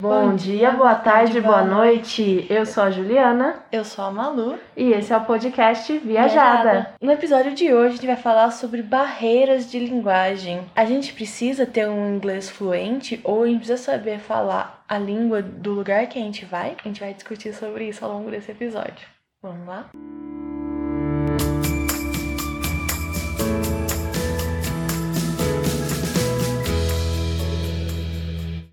Bom dia, boa tarde, boa noite. Eu sou a Juliana Eu sou a Malu. e esse é o podcast Viajada. No episódio de hoje a gente vai falar sobre barreiras de linguagem. A gente precisa ter um inglês fluente ou a gente precisa saber falar a língua do lugar que a gente vai? A gente vai discutir sobre isso ao longo desse episódio. Vamos lá?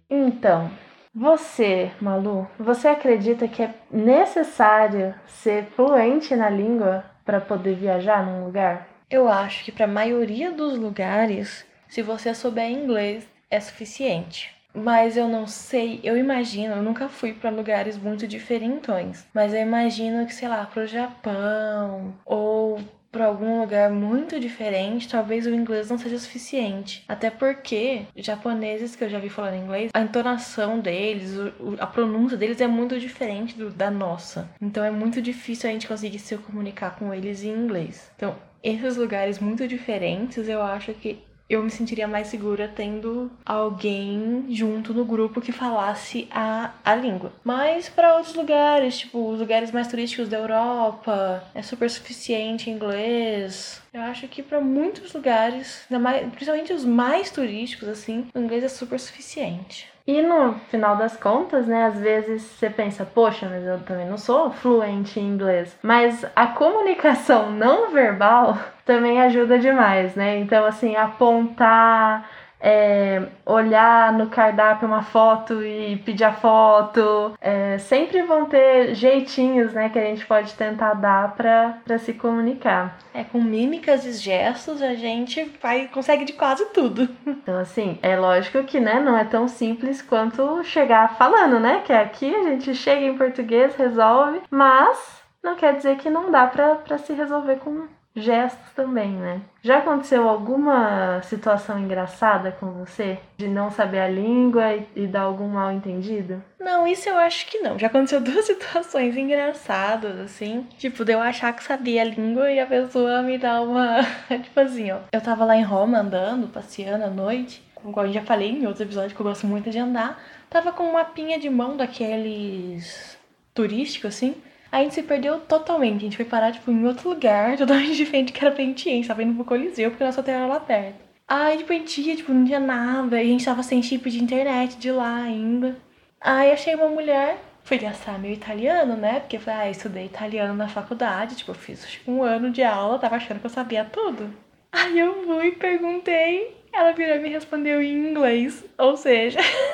Então, você, Malu, você acredita que é necessário ser fluente na língua para poder viajar num lugar? Eu acho que para a maioria dos lugares, se você souber inglês, é suficiente. Mas eu não sei, eu imagino, eu nunca fui para lugares muito diferentões, mas eu imagino que, sei lá, pro Japão ou para algum lugar muito diferente, talvez o inglês não seja suficiente. Até porque japoneses que eu já vi falando inglês, a entonação deles, a pronúncia deles é muito diferente do- da nossa. Então é muito difícil a gente conseguir se comunicar com eles em inglês. Então, esses lugares muito diferentes, eu acho que eu me sentiria mais segura tendo alguém junto no grupo que falasse a, a língua. Mas para outros lugares, tipo os lugares mais turísticos da Europa, é super suficiente inglês. Eu acho que para muitos lugares, principalmente os mais turísticos, assim, o inglês é super suficiente. E no final das contas, né, às vezes você pensa, poxa, mas eu também não sou fluente em inglês. Mas a comunicação não verbal também ajuda demais, né? Então, assim, apontar, é, olhar no cardápio uma foto e pedir a foto, é, sempre vão ter jeitinhos, né, que a gente pode tentar dar pra, pra se comunicar. É, com mímicas e gestos a gente vai, consegue de quase tudo. Então, assim, é lógico que, né, não é tão simples quanto chegar falando, né? Que aqui a gente chega em português, resolve, mas não quer dizer que não dá pra se resolver com gestos também, né? Já aconteceu alguma situação engraçada com você? De não saber a língua e, e dar algum mal entendido? Não, isso eu acho que não. Já aconteceu duas situações engraçadas, assim. Tipo, de eu achar que sabia a língua e a pessoa me dá uma. tipo assim, ó. Eu tava lá em Roma andando, passeando à noite. Como eu já falei em outros episódios que eu gosto muito de andar. Tava com um mapinha de mão daqueles turísticos, assim. A gente se perdeu totalmente. A gente foi parar, tipo, em outro lugar, totalmente diferente que era pra gente ir. A gente tava indo pro Coliseu, porque nosso hotel era lá perto. Aí, tipo, a gente ia, tipo, não tinha nada. E a gente tava sem chip de internet de lá ainda. Aí achei uma mulher, fui gastar meu italiano, né? Porque eu falei, ah, estudei italiano na faculdade, tipo, eu fiz um ano de aula, tava achando que eu sabia tudo. Aí eu fui, perguntei, ela virou e me respondeu em inglês. Ou seja,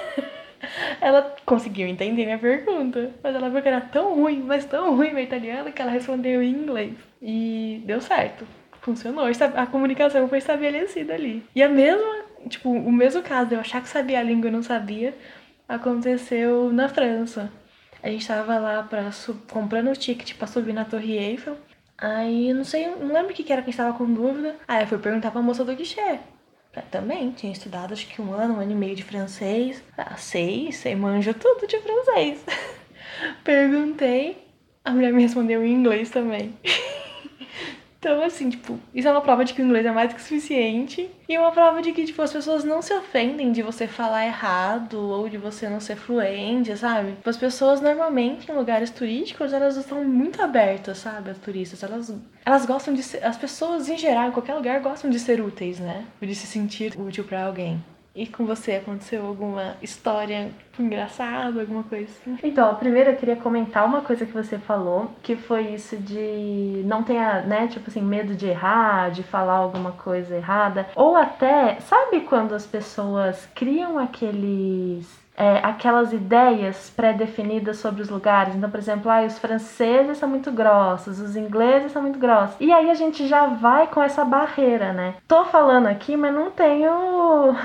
ela conseguiu entender minha pergunta. Mas ela viu que era tão ruim, mas tão ruim meu italiano, que ela respondeu em inglês. E deu certo. Funcionou, a comunicação foi estabelecida ali. E a mesma, tipo, o mesmo caso de eu achar que sabia a língua e não sabia, aconteceu na França. A gente tava lá pra comprando o ticket pra subir na Torre Eiffel. Aí, não sei, não lembro o que que era que a gente tava com dúvida. Aí eu fui perguntar pra moça do guichê. Também, tinha estudado acho que um ano, um ano e meio de francês. Ah, sei, sei, manjo tudo de francês. Perguntei, a mulher me respondeu em inglês também. Então, assim, tipo, isso é uma prova de que o inglês é mais que suficiente. E uma prova de que, tipo, as pessoas não se ofendem de você falar errado ou de você não ser fluente, sabe? Tipo, As pessoas, normalmente, em lugares turísticos, elas estão muito abertas, sabe? As turistas, elas, elas gostam de ser... As pessoas, em geral, em qualquer lugar, gostam de ser úteis, né? De se sentir útil pra alguém. E com você, aconteceu alguma história engraçada, alguma coisa assim? Então, a primeira eu queria comentar uma coisa que você falou, que foi isso de não tenha, né, tipo assim, medo de errar, de falar alguma coisa errada. Ou até, sabe quando as pessoas criam aqueles. é, aquelas ideias pré-definidas sobre os lugares. Então, por exemplo, ah, os franceses são muito grossos, os ingleses são muito grossos. E aí a gente já vai com essa barreira, né? Tô falando aqui, mas não tenho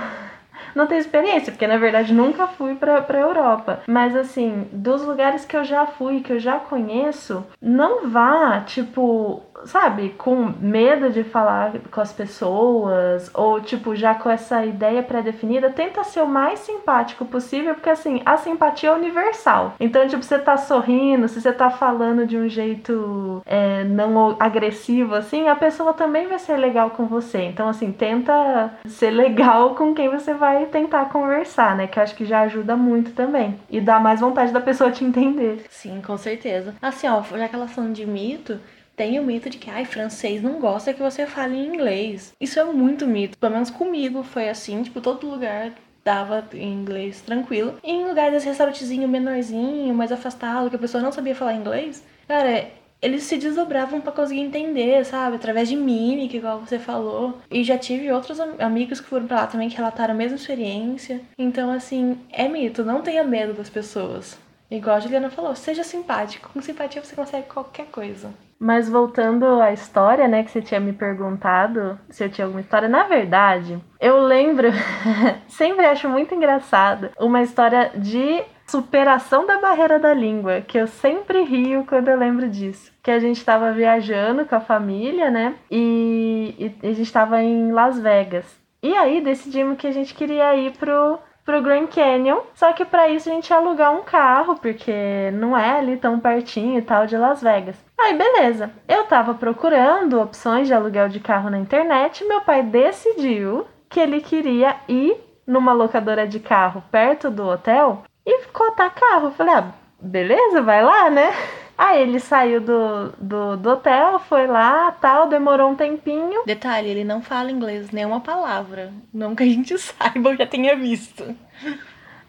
não tenho experiência, porque na verdade nunca fui pra, pra Europa. Mas assim, dos lugares que eu já fui, que eu já conheço, não vá, tipo, sabe, com medo de falar com as pessoas, ou tipo, já com essa ideia pré-definida, tenta ser o mais simpático possível, porque assim, a simpatia é universal. Então, tipo, você tá sorrindo, se você tá falando de um jeito é, não agressivo, assim, a pessoa também vai ser legal com você. Então, assim, tenta ser legal com quem você vai tentar conversar, né? Que acho que já ajuda muito também. E dá mais vontade da pessoa te entender. Sim, com certeza. Assim, ó, já que elas falando de mito, tem o mito de que, ai, francês não gosta que você fale em inglês. Isso é muito mito. Pelo menos comigo foi assim, tipo, todo lugar dava em inglês tranquilo. E em lugares restaurantezinho menorzinho, mais afastado, que a pessoa não sabia falar inglês, cara, eles se desdobravam para conseguir entender, sabe? Através de mímica, igual você falou. E já tive outros amigos que foram pra lá também que relataram a mesma experiência. Então, assim, é mito, não tenha medo das pessoas. Igual a Juliana falou, seja simpático. Com simpatia você consegue qualquer coisa. Mas voltando à história, né, que você tinha me perguntado se eu tinha alguma história, na verdade, eu lembro, sempre acho muito engraçado, uma história de superação da barreira da língua, que eu sempre rio quando eu lembro disso. Que a gente estava viajando com a família, né, e, e a gente estava em Las Vegas. E aí decidimos que a gente queria ir pro pro Grand Canyon. Só que para isso a gente ia alugar um carro, porque não é ali tão pertinho e tal de Las Vegas. Aí beleza. Eu tava procurando opções de aluguel de carro na internet, meu pai decidiu que ele queria ir numa locadora de carro perto do hotel e cotar carro. falei: "Ah, beleza, vai lá, né?" Aí ele saiu do, do, do, hotel, foi lá, tal, demorou um tempinho. Detalhe, ele não fala inglês nenhuma palavra. Não que a gente saiba ou já tenha visto.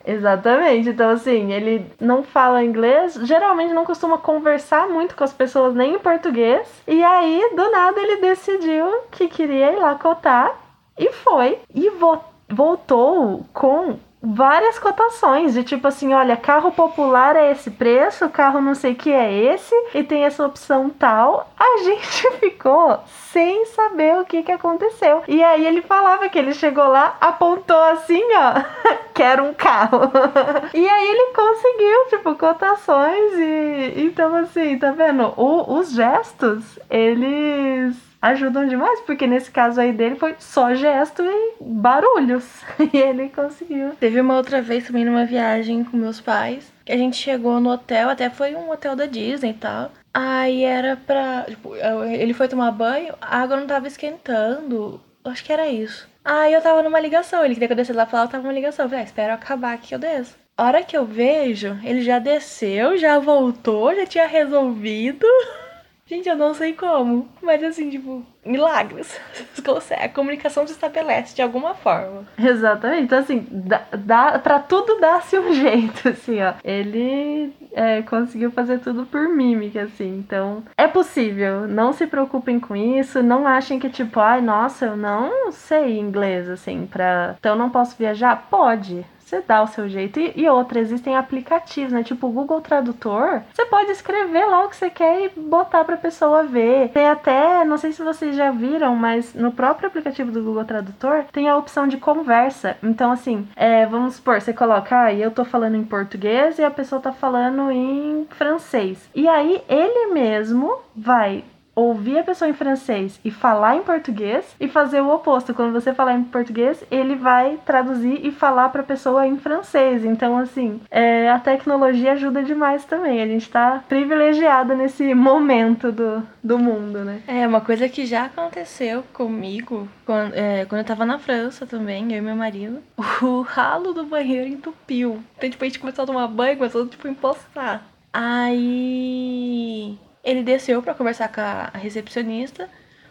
Exatamente. Então, assim, ele não fala inglês, geralmente não costuma conversar muito com as pessoas nem em português. E aí, do nada, ele decidiu que queria ir lá cotar e foi. E vo voltou com várias cotações de tipo assim, olha, carro popular é esse preço, carro não sei que é esse e tem essa opção tal. A gente ficou sem saber o que que aconteceu. E aí ele falava que ele chegou lá, apontou assim, ó, quero um carro. e aí ele conseguiu, tipo, cotações e então assim, tá vendo? O, os gestos, eles ajudam demais, porque nesse caso aí dele foi só gesto e barulhos. E ele conseguiu. Teve uma outra vez também numa viagem com meus pais, que a gente chegou no hotel, até foi um hotel da Disney e tal. Aí era pra. Tipo, ele foi tomar banho, a água não tava esquentando. Acho que era isso. Aí eu tava numa ligação, ele queria que eu descesse lá pra lá, eu tava numa ligação. Eu falei, ah, espera acabar aqui eu desço. A hora que eu vejo, ele já desceu, já voltou, já tinha resolvido. Gente, eu não sei como, mas assim, tipo, milagres. A comunicação se estabelece de alguma forma. Exatamente. Então, assim, dá, dá, pra tudo dar-se um jeito, assim, ó. Ele é, conseguiu fazer tudo por mímica, assim. Então, é possível. Não se preocupem com isso. Não achem que, tipo, ai, nossa, eu não sei inglês, assim, pra. Então, não posso viajar? Pode você dá o seu jeito. E, e outra, existem aplicativos, né? Tipo o Google Tradutor. Você pode escrever lá o que você quer e botar pra pessoa ver. Tem até, não sei se vocês já viram, mas no próprio aplicativo do Google Tradutor tem a opção de conversa. Então, assim, é, vamos supor, você coloca, ah, eu tô falando em português e a pessoa tá falando em francês. E aí ele mesmo vai ouvir a pessoa em francês e falar em português e fazer o oposto. Quando você falar em português, ele vai traduzir e falar para a pessoa em francês. Então, assim, é, a tecnologia ajuda demais também. A gente está privilegiado nesse momento do, do mundo, né? É, uma coisa que já aconteceu comigo quando, é, quando eu tava na França também, eu e meu marido, o ralo do banheiro entupiu. Então, tipo, a gente começou a tomar banho, começou, tipo, a. Aí ele desceu para conversar com a recepcionista,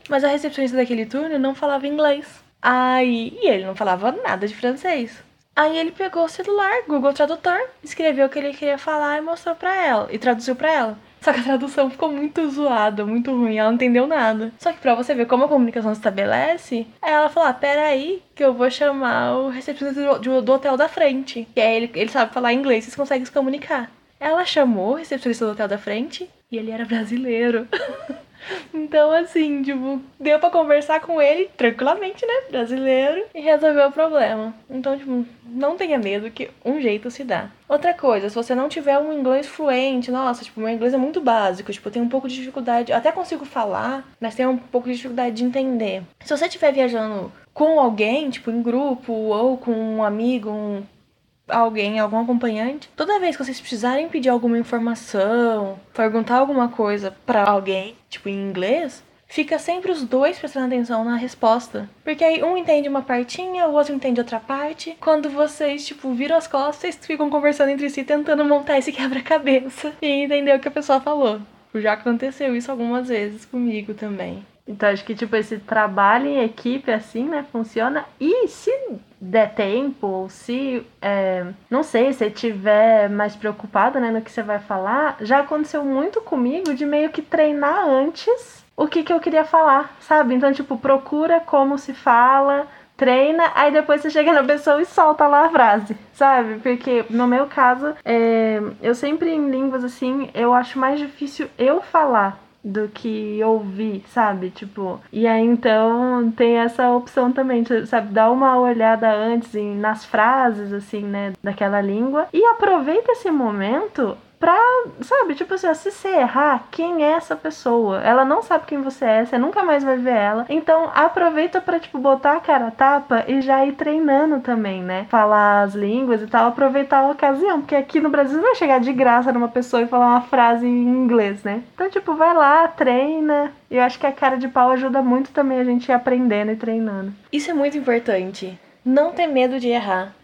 mas a recepcionista daquele turno não falava inglês. Aí, e ele não falava nada de francês. Aí ele pegou o celular, Google Tradutor, escreveu o que ele queria falar e mostrou para ela, e traduziu para ela. Só que a tradução ficou muito zoada, muito ruim, ela não entendeu nada. Só que pra você ver como a comunicação se estabelece, ela falou: ah, peraí, que eu vou chamar o recepcionista do, do, hotel da frente. Que aí ele, ele sabe falar inglês, vocês conseguem se comunicar. Ela chamou o recepcionista do hotel da frente e ele era brasileiro. Então, assim, tipo, deu pra conversar com ele tranquilamente, né? Brasileiro, e resolveu o problema. Então, tipo, não tenha medo que um jeito se dá. Outra coisa, se você não tiver um inglês fluente, nossa, tipo, meu inglês é muito básico, tipo, eu tenho um pouco de dificuldade, até consigo falar, mas tenho um pouco de dificuldade de entender. Se você estiver viajando com alguém, tipo, em grupo, ou com um amigo, um alguém, algum acompanhante, toda vez que vocês precisarem pedir alguma informação, perguntar alguma coisa para alguém, tipo em inglês, fica sempre os dois prestando atenção na resposta. Porque aí um entende uma partinha, o outro entende outra parte. Quando vocês, tipo, viram as costas, vocês ficam conversando entre si, tentando montar esse quebra-cabeça e entender o que a pessoa falou. Já aconteceu isso algumas vezes comigo também. Então acho que tipo esse trabalho em equipe assim, né, funciona. E se der tempo, ou se é, não sei, se tiver mais preocupado, né, no que você vai falar, já aconteceu muito comigo de meio que treinar antes o que que eu queria falar, sabe? Então tipo procura como se fala, treina, aí depois você chega na pessoa e solta lá a frase, sabe? Porque no meu caso, é, eu sempre em línguas assim, eu acho mais difícil eu falar do que ouvir, sabe? Tipo, e aí então tem essa opção também, sabe? Dá uma olhada antes em, nas frases, assim, né? Daquela língua e aproveita esse momento pra, sabe, tipo assim, se você errar, quem é essa pessoa? Ela não sabe quem você é, você nunca mais vai ver ela. Então aproveita pra, tipo, botar a cara a tapa e já ir treinando também, né? Falar as línguas e tal, aproveitar a ocasião, porque aqui no Brasil não vai chegar de graça numa pessoa e falar uma frase em inglês, né? Então, tipo, vai lá, treina. E eu acho que a cara de pau ajuda muito também a gente ir aprendendo e treinando. Isso é muito importante. Não ter medo de errar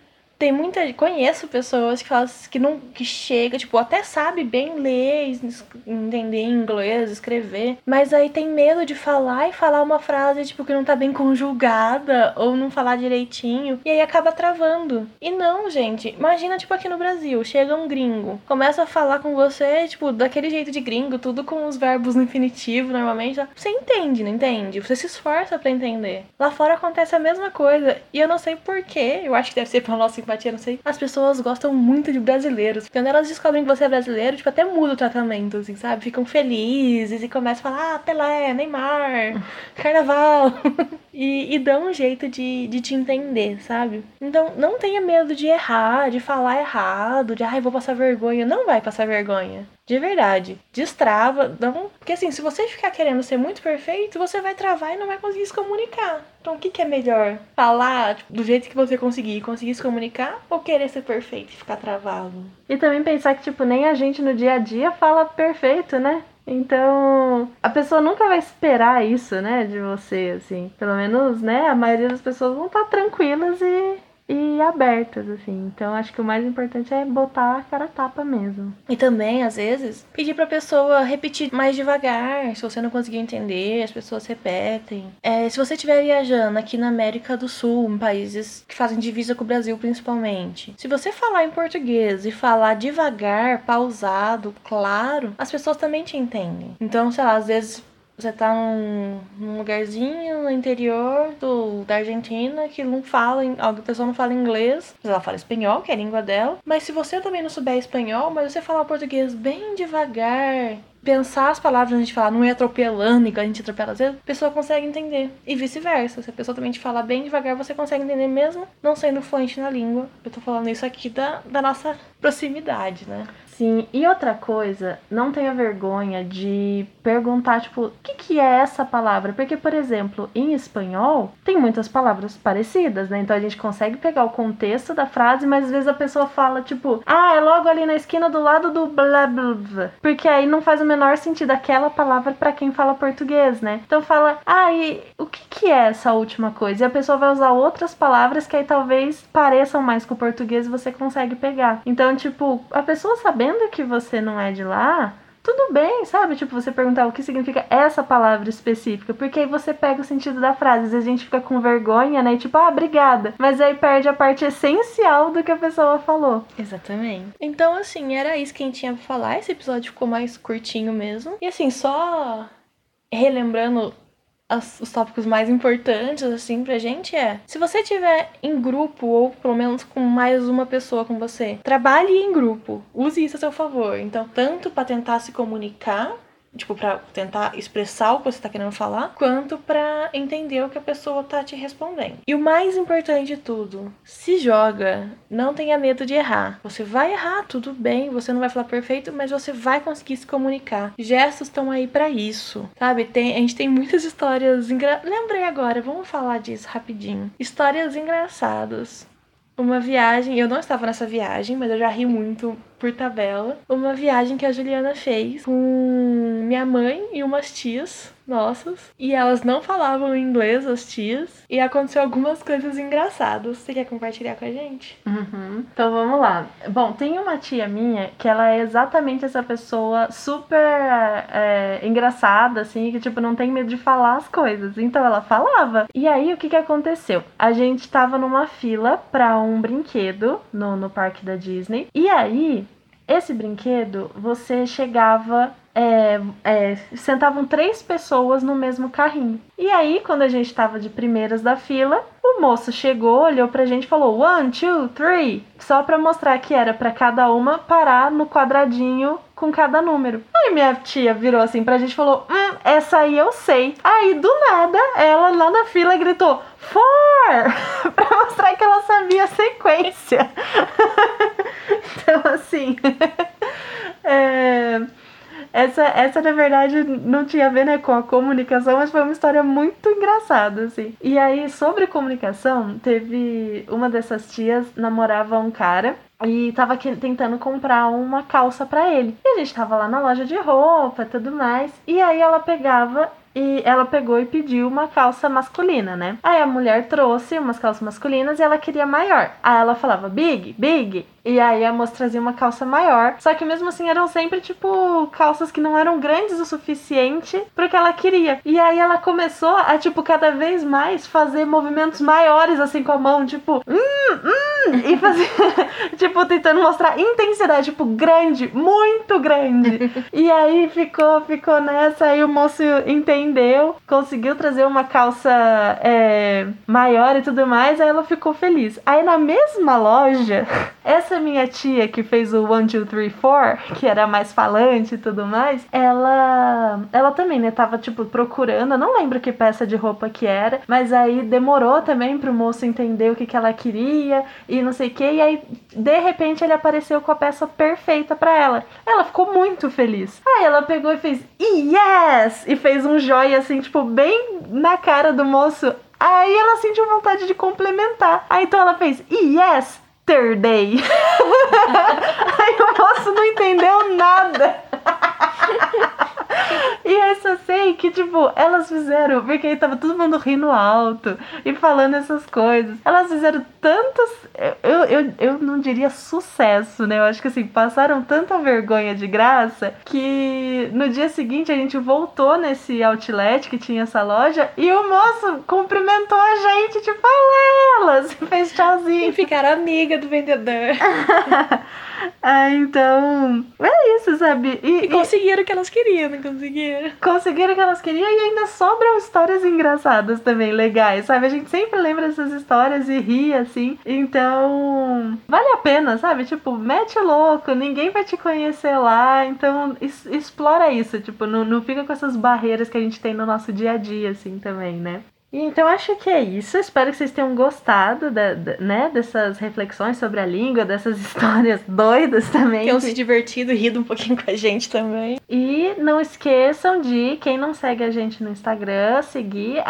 tem muita conheço pessoas que falam que não que chega tipo até sabe bem ler entender inglês escrever mas aí tem medo de falar e falar uma frase tipo que não tá bem conjugada ou não falar direitinho e aí acaba travando. E não gente imagina tipo aqui no Brasil chega um gringo começa a falar com você tipo daquele jeito de gringo tudo com os verbos no infinitivo normalmente você entende não entende? Você se esforça para entender. Lá fora acontece a mesma coisa e eu não sei porquê eu acho que deve ser pela nossa simpatia, não sei. As pessoas gostam muito de brasileiros. Quando elas descobrem que você é brasileiro, tipo, até muda o tratamento, assim, sabe? Ficam felizes e começam a falar, ah, Pelé, Neymar, Carnaval. e, e dão um jeito de, de te entender, sabe? Então, não tenha medo de errar, de falar errado, de, ai, vou passar vergonha. Não vai passar vergonha. De verdade. Destrava. Não... Porque assim, se você ficar querendo ser muito perfeito, você vai travar e não vai conseguir se comunicar. Então o que, que é melhor? Falar tipo, do jeito que você conseguir, conseguir se comunicar ou querer ser perfeito e ficar travado? E também pensar que, tipo, nem a gente no dia a dia fala perfeito, né? Então, a pessoa nunca vai esperar isso, né, de você, assim. Pelo menos, né, a maioria das pessoas vão estar tranquilas e e abertas, assim. Então acho que o mais importante é botar a cara tapa mesmo. E também, às vezes, pedir pra pessoa repetir mais devagar. Se você não conseguir entender, as pessoas repetem. É, se você estiver viajando aqui na América do Sul, em países que fazem divisa com o Brasil principalmente, se você falar em português e falar devagar, pausado, claro, as pessoas também te entendem. Então, sei lá, às vezes você tá num, num, lugarzinho no interior do, da Argentina que não fala, a pessoa não fala inglês, mas ela fala espanhol, que é a língua dela. Mas se você também não souber espanhol, mas você falar português bem devagar, pensar as palavras antes de falar, não é atropelando, igual a gente atropela às vezes, a pessoa consegue entender. E vice-versa. Se a pessoa também te falar bem devagar, você consegue entender mesmo não sendo fluente na língua. Eu tô falando isso aqui da, da nossa proximidade, né? Sim, e outra coisa, não tenha vergonha de perguntar, tipo, o que, que é essa palavra? Porque, por exemplo, em espanhol, tem muitas palavras parecidas, né? Então a gente consegue pegar o contexto da frase, mas às vezes a pessoa fala, tipo, ah, é logo ali na esquina do lado do blá blá. Porque aí não faz o menor sentido aquela palavra para quem fala português, né? Então fala, ah, e o que, que é essa última coisa? E a pessoa vai usar outras palavras que aí talvez pareçam mais com o português e você consegue pegar. Então, tipo, a pessoa sabendo sabendo que você não é de lá, tudo bem, sabe? Tipo, você perguntar o que significa essa palavra específica, porque aí você pega o sentido da frase. Às vezes a gente fica com vergonha, né? Tipo, ah, obrigada. Mas aí perde a parte essencial do que a pessoa falou. Exatamente. Então, assim, era isso que a gente tinha pra falar. Esse episódio ficou mais curtinho mesmo. E assim, só relembrando as, os tópicos mais importantes, assim, pra gente é: se você tiver em grupo, ou pelo menos com mais uma pessoa com você, trabalhe em grupo. Use isso a seu favor. Então, tanto para tentar se comunicar tipo, pra tentar expressar o que você tá querendo falar, quanto pra entender o que a pessoa tá te respondendo. E o mais importante de tudo, se joga, não tenha medo de errar. Você vai errar, tudo bem, você não vai falar perfeito, mas você vai conseguir se comunicar. Gestos estão aí para isso, sabe? Tem, a gente tem muitas histórias engra... Lembrei agora, vamos falar disso rapidinho. Histórias engraçadas uma viagem, eu não estava nessa viagem, mas eu já ri muito por tabela. Uma viagem que a Juliana fez com minha mãe e umas tias nossas. E elas não falavam inglês, as tias. E aconteceu algumas coisas engraçadas. Você quer compartilhar com a gente? Uhum. Então vamos lá. Bom, tem uma tia minha que ela é exatamente essa pessoa super é, engraçada, assim, que tipo, não tem medo de falar as coisas. Então ela falava. E aí o que que aconteceu? A gente tava numa fila pra um brinquedo no, no parque da Disney. E aí esse brinquedo, você chegava é, é, sentavam três pessoas no mesmo carrinho. E aí, quando a gente estava de primeiras da fila, o moço chegou, olhou pra gente e falou: one, two, three. Só pra mostrar que era para cada uma parar no quadradinho com cada número. Aí minha tia virou assim pra gente e falou: Hum, essa aí eu sei. Aí do nada, ela lá na fila gritou: Four! pra mostrar que ela sabia a sequência. então, assim. é essa, essa, na verdade, não tinha a ver né, com a comunicação, mas foi uma história muito engraçada, assim. E aí, sobre comunicação, teve uma dessas tias namorava um cara e tava tentando comprar uma calça para ele. E a gente tava lá na loja de roupa e tudo mais. E aí ela pegava e ela pegou e pediu uma calça masculina, né? Aí a mulher trouxe umas calças masculinas e ela queria maior. Aí ela falava big, big. E aí a moça trazia uma calça maior. Só que mesmo assim eram sempre, tipo, calças que não eram grandes o suficiente pro que ela queria. E aí ela começou a, tipo, cada vez mais fazer movimentos maiores, assim, com a mão, tipo, hum, hum, e fazer, tipo, tentando mostrar intensidade, tipo, grande, muito grande. e aí ficou, ficou nessa, aí o moço entendeu, conseguiu trazer uma calça é, maior e tudo mais, aí ela ficou feliz. Aí na mesma loja, essa essa minha tia que fez o 1, 2, 3, 4, que era mais falante e tudo mais, ela ela também, né, tava tipo procurando, não lembro que peça de roupa que era, mas aí demorou também pro moço entender o que, que ela queria e não sei o que, e aí de repente ele apareceu com a peça perfeita para ela. Ela ficou muito feliz. Aí ela pegou e fez yes! E fez um joia assim, tipo, bem na cara do moço. Aí ela sentiu vontade de complementar. Aí então ela fez yes! Yesterday. Aí o moço não entendeu nada. E eu só sei que, tipo, elas fizeram, porque aí tava todo mundo rindo alto e falando essas coisas. Elas fizeram tantos. Eu, eu, eu não diria sucesso, né? Eu acho que assim, passaram tanta vergonha de graça que no dia seguinte a gente voltou nesse outlet que tinha essa loja e o moço cumprimentou a gente, tipo, olha elas, fez tchauzinho. E ficaram amiga do vendedor. ah, então. É isso, sabe? E, e conseguiram o que elas queriam, não conseguiram? Conseguiram o que elas queriam e ainda sobram histórias engraçadas também, legais, sabe? A gente sempre lembra dessas histórias e ri, assim. Então. Vale a pena, sabe? Tipo, mete louco, ninguém vai te conhecer lá. Então, es explora isso. Tipo, não, não fica com essas barreiras que a gente tem no nosso dia a dia, assim, também, né? Então acho que é isso. Espero que vocês tenham gostado da, da, né, dessas reflexões sobre a língua, dessas histórias doidas também. Tenham se divertido e rido um pouquinho com a gente também. E não esqueçam de, quem não segue a gente no Instagram, seguir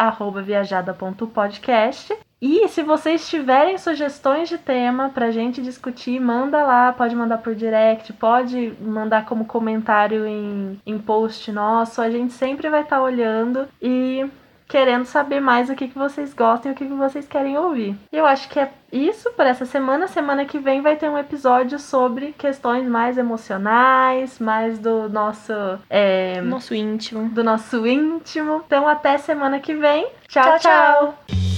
viajada.podcast. E se vocês tiverem sugestões de tema pra gente discutir, manda lá, pode mandar por direct, pode mandar como comentário em, em post nosso. A gente sempre vai estar tá olhando e querendo saber mais o que, que vocês gostam e o que, que vocês querem ouvir. Eu acho que é isso por essa semana. Semana que vem vai ter um episódio sobre questões mais emocionais, mais do nosso. É, nosso íntimo. Do nosso íntimo. Então até semana que vem. tchau. tchau. tchau.